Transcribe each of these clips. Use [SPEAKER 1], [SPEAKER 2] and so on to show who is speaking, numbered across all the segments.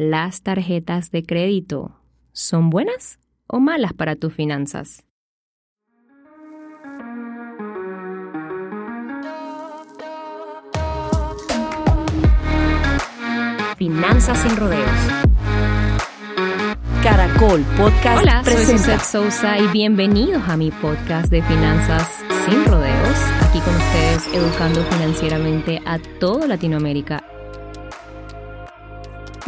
[SPEAKER 1] ¿las tarjetas de crédito son buenas o malas para tus finanzas? Finanzas sin rodeos.
[SPEAKER 2] Caracol Podcast
[SPEAKER 1] Hola, soy
[SPEAKER 2] presenta.
[SPEAKER 1] Suzette Sousa y bienvenidos a mi podcast de Finanzas sin rodeos. Aquí con ustedes educando financieramente a toda Latinoamérica.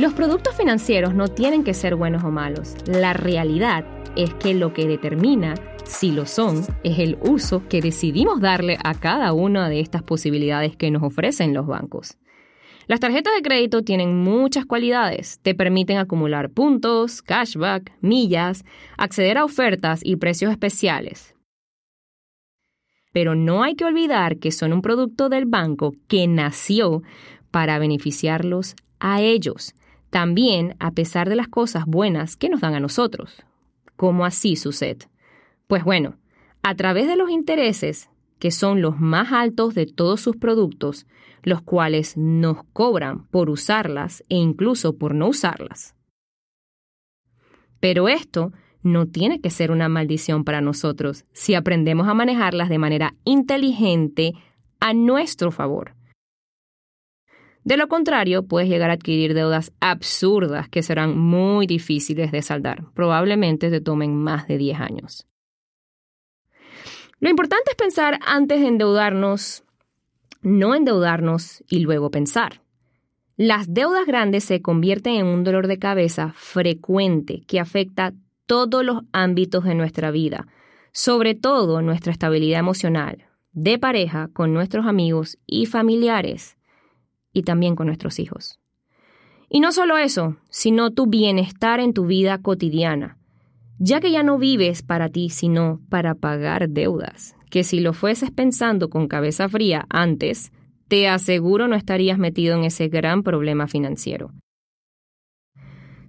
[SPEAKER 1] Los productos financieros no tienen que ser buenos o malos. La realidad es que lo que determina si lo son es el uso que decidimos darle a cada una de estas posibilidades que nos ofrecen los bancos. Las tarjetas de crédito tienen muchas cualidades. Te permiten acumular puntos, cashback, millas, acceder a ofertas y precios especiales. Pero no hay que olvidar que son un producto del banco que nació para beneficiarlos a ellos, también a pesar de las cosas buenas que nos dan a nosotros. ¿Cómo así, Suset? Pues bueno, a través de los intereses, que son los más altos de todos sus productos, los cuales nos cobran por usarlas e incluso por no usarlas. Pero esto no tiene que ser una maldición para nosotros si aprendemos a manejarlas de manera inteligente a nuestro favor. De lo contrario, puedes llegar a adquirir deudas absurdas que serán muy difíciles de saldar. Probablemente te tomen más de 10 años. Lo importante es pensar antes de endeudarnos, no endeudarnos y luego pensar. Las deudas grandes se convierten en un dolor de cabeza frecuente que afecta todos los ámbitos de nuestra vida, sobre todo nuestra estabilidad emocional, de pareja, con nuestros amigos y familiares, y también con nuestros hijos. Y no solo eso, sino tu bienestar en tu vida cotidiana, ya que ya no vives para ti, sino para pagar deudas, que si lo fueses pensando con cabeza fría antes, te aseguro no estarías metido en ese gran problema financiero.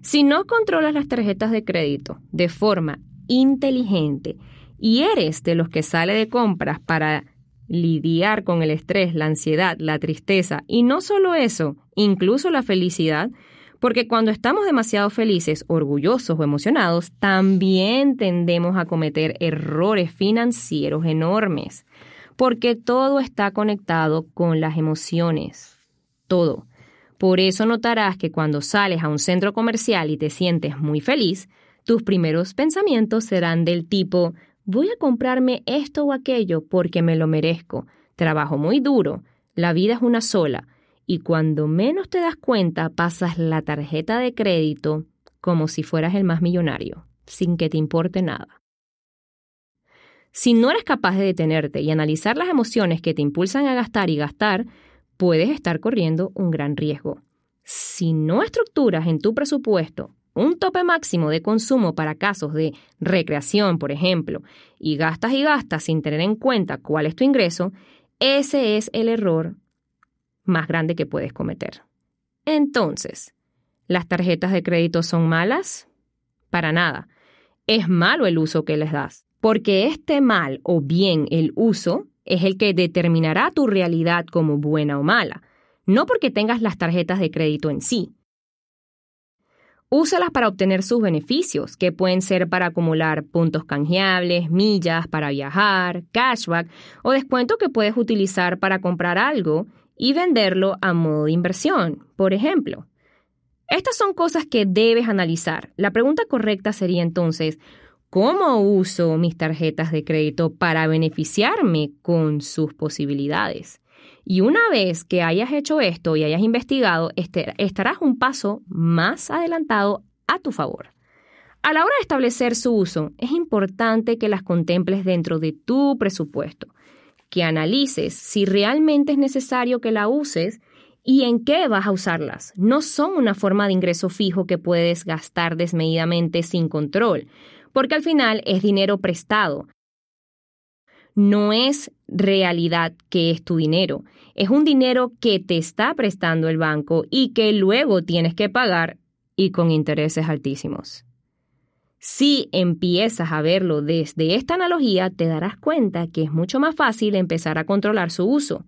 [SPEAKER 1] Si no controlas las tarjetas de crédito de forma inteligente y eres de los que sale de compras para lidiar con el estrés, la ansiedad, la tristeza y no solo eso, incluso la felicidad, porque cuando estamos demasiado felices, orgullosos o emocionados, también tendemos a cometer errores financieros enormes, porque todo está conectado con las emociones, todo. Por eso notarás que cuando sales a un centro comercial y te sientes muy feliz, tus primeros pensamientos serán del tipo, voy a comprarme esto o aquello porque me lo merezco, trabajo muy duro, la vida es una sola, y cuando menos te das cuenta pasas la tarjeta de crédito como si fueras el más millonario, sin que te importe nada. Si no eres capaz de detenerte y analizar las emociones que te impulsan a gastar y gastar, puedes estar corriendo un gran riesgo. Si no estructuras en tu presupuesto un tope máximo de consumo para casos de recreación, por ejemplo, y gastas y gastas sin tener en cuenta cuál es tu ingreso, ese es el error más grande que puedes cometer. Entonces, ¿las tarjetas de crédito son malas? Para nada. Es malo el uso que les das, porque este mal o bien el uso es el que determinará tu realidad como buena o mala, no porque tengas las tarjetas de crédito en sí. Úsalas para obtener sus beneficios, que pueden ser para acumular puntos canjeables, millas para viajar, cashback o descuento que puedes utilizar para comprar algo y venderlo a modo de inversión, por ejemplo. Estas son cosas que debes analizar. La pregunta correcta sería entonces, ¿cómo uso mis tarjetas de crédito para beneficiarme con sus posibilidades? Y una vez que hayas hecho esto y hayas investigado, este, estarás un paso más adelantado a tu favor. A la hora de establecer su uso, es importante que las contemples dentro de tu presupuesto, que analices si realmente es necesario que la uses y en qué vas a usarlas. No son una forma de ingreso fijo que puedes gastar desmedidamente sin control, porque al final es dinero prestado. No es realidad que es tu dinero, es un dinero que te está prestando el banco y que luego tienes que pagar y con intereses altísimos. Si empiezas a verlo desde esta analogía, te darás cuenta que es mucho más fácil empezar a controlar su uso.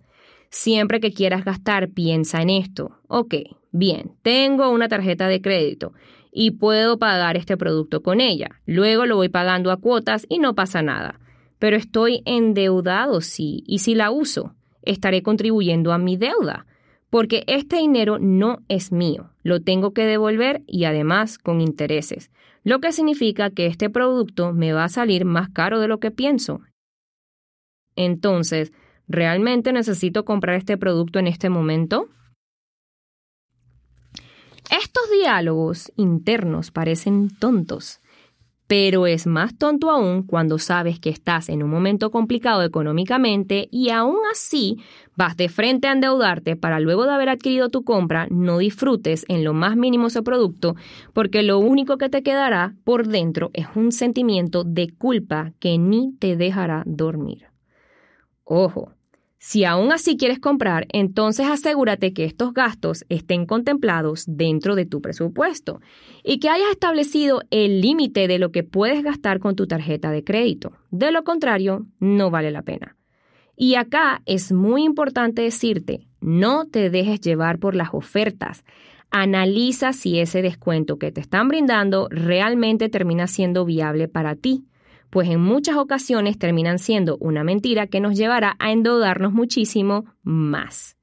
[SPEAKER 1] Siempre que quieras gastar, piensa en esto. Ok, bien, tengo una tarjeta de crédito y puedo pagar este producto con ella. Luego lo voy pagando a cuotas y no pasa nada. Pero estoy endeudado, sí, y si la uso, estaré contribuyendo a mi deuda, porque este dinero no es mío, lo tengo que devolver y además con intereses, lo que significa que este producto me va a salir más caro de lo que pienso. Entonces, ¿realmente necesito comprar este producto en este momento? Estos diálogos internos parecen tontos, pero es más tonto aún cuando sabes que estás en un momento complicado económicamente y aún así vas de frente a endeudarte para luego de haber adquirido tu compra no disfrutes en lo más mínimo ese producto porque lo único que te quedará por dentro es un sentimiento de culpa que ni te dejará dormir. Ojo, si aún así quieres comprar, entonces asegúrate que estos gastos estén contemplados dentro de tu presupuesto y que hayas establecido el límite de lo que puedes gastar con tu tarjeta de crédito. De lo contrario, no vale la pena. Y acá es muy importante decirte, no te dejes llevar por las ofertas. Analiza si ese descuento que te están brindando realmente termina siendo viable para ti pues en muchas ocasiones terminan siendo una mentira que nos llevará a endeudarnos muchísimo más.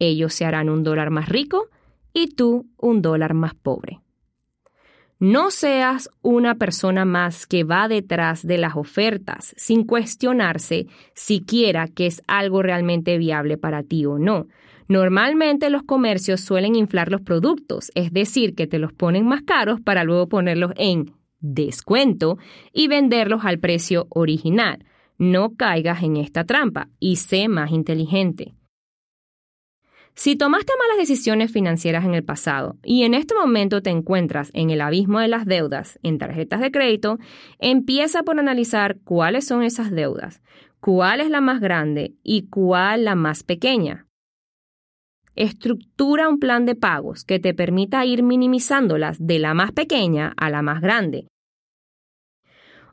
[SPEAKER 1] Ellos se harán un dólar más rico y tú un dólar más pobre. No seas una persona más que va detrás de las ofertas sin cuestionarse siquiera que es algo realmente viable para ti o no. Normalmente los comercios suelen inflar los productos, es decir, que te los ponen más caros para luego ponerlos en descuento y venderlos al precio original. No caigas en esta trampa y sé más inteligente. Si tomaste malas decisiones financieras en el pasado y en este momento te encuentras en el abismo de las deudas en tarjetas de crédito, empieza por analizar cuáles son esas deudas, cuál es la más grande y cuál la más pequeña. Estructura un plan de pagos que te permita ir minimizándolas de la más pequeña a la más grande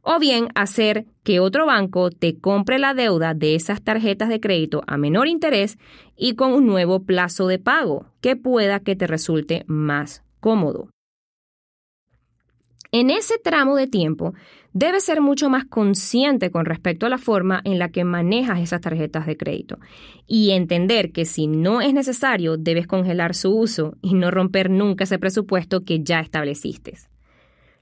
[SPEAKER 1] o bien hacer que otro banco te compre la deuda de esas tarjetas de crédito a menor interés y con un nuevo plazo de pago que pueda que te resulte más cómodo. En ese tramo de tiempo, debes ser mucho más consciente con respecto a la forma en la que manejas esas tarjetas de crédito y entender que si no es necesario, debes congelar su uso y no romper nunca ese presupuesto que ya estableciste.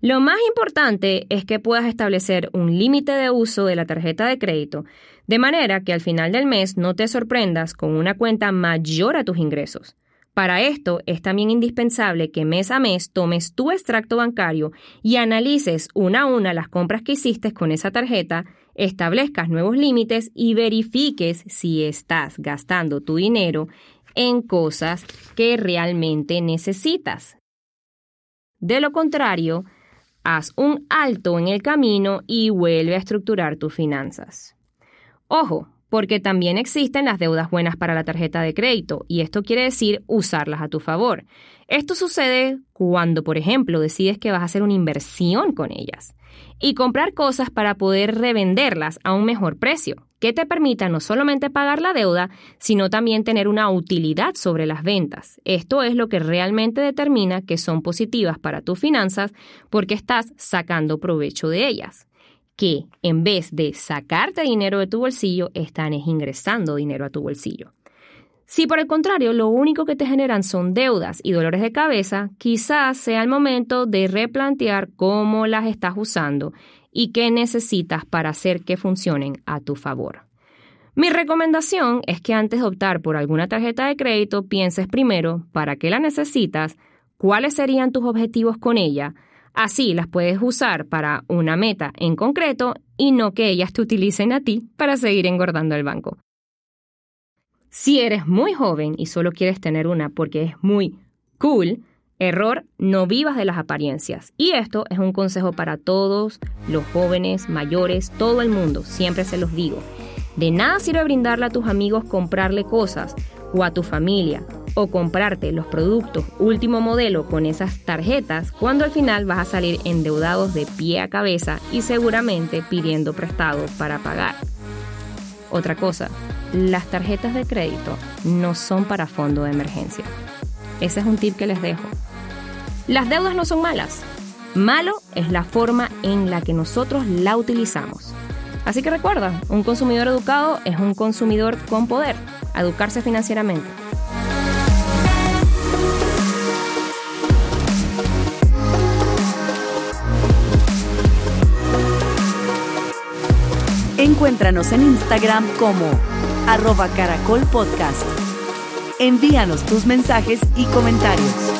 [SPEAKER 1] Lo más importante es que puedas establecer un límite de uso de la tarjeta de crédito, de manera que al final del mes no te sorprendas con una cuenta mayor a tus ingresos. Para esto es también indispensable que mes a mes tomes tu extracto bancario y analices una a una las compras que hiciste con esa tarjeta, establezcas nuevos límites y verifiques si estás gastando tu dinero en cosas que realmente necesitas. De lo contrario, haz un alto en el camino y vuelve a estructurar tus finanzas. Ojo, porque también existen las deudas buenas para la tarjeta de crédito, y esto quiere decir usarlas a tu favor. Esto sucede cuando, por ejemplo, decides que vas a hacer una inversión con ellas y comprar cosas para poder revenderlas a un mejor precio, que te permita no solamente pagar la deuda, sino también tener una utilidad sobre las ventas. Esto es lo que realmente determina que son positivas para tus finanzas porque estás sacando provecho de ellas que en vez de sacarte dinero de tu bolsillo, están ingresando dinero a tu bolsillo. Si por el contrario lo único que te generan son deudas y dolores de cabeza, quizás sea el momento de replantear cómo las estás usando y qué necesitas para hacer que funcionen a tu favor. Mi recomendación es que antes de optar por alguna tarjeta de crédito pienses primero para qué la necesitas, cuáles serían tus objetivos con ella, Así las puedes usar para una meta en concreto y no que ellas te utilicen a ti para seguir engordando el banco. Si eres muy joven y solo quieres tener una porque es muy cool, error, no vivas de las apariencias. Y esto es un consejo para todos los jóvenes, mayores, todo el mundo, siempre se los digo. De nada sirve brindarle a tus amigos comprarle cosas o a tu familia o comprarte los productos último modelo con esas tarjetas cuando al final vas a salir endeudados de pie a cabeza y seguramente pidiendo prestado para pagar. Otra cosa, las tarjetas de crédito no son para fondo de emergencia. Ese es un tip que les dejo. Las deudas no son malas. Malo es la forma en la que nosotros la utilizamos. Así que recuerda, un consumidor educado es un consumidor con poder. educarse financieramente.
[SPEAKER 2] Encuéntranos en Instagram como arroba caracol podcast. Envíanos tus mensajes y comentarios.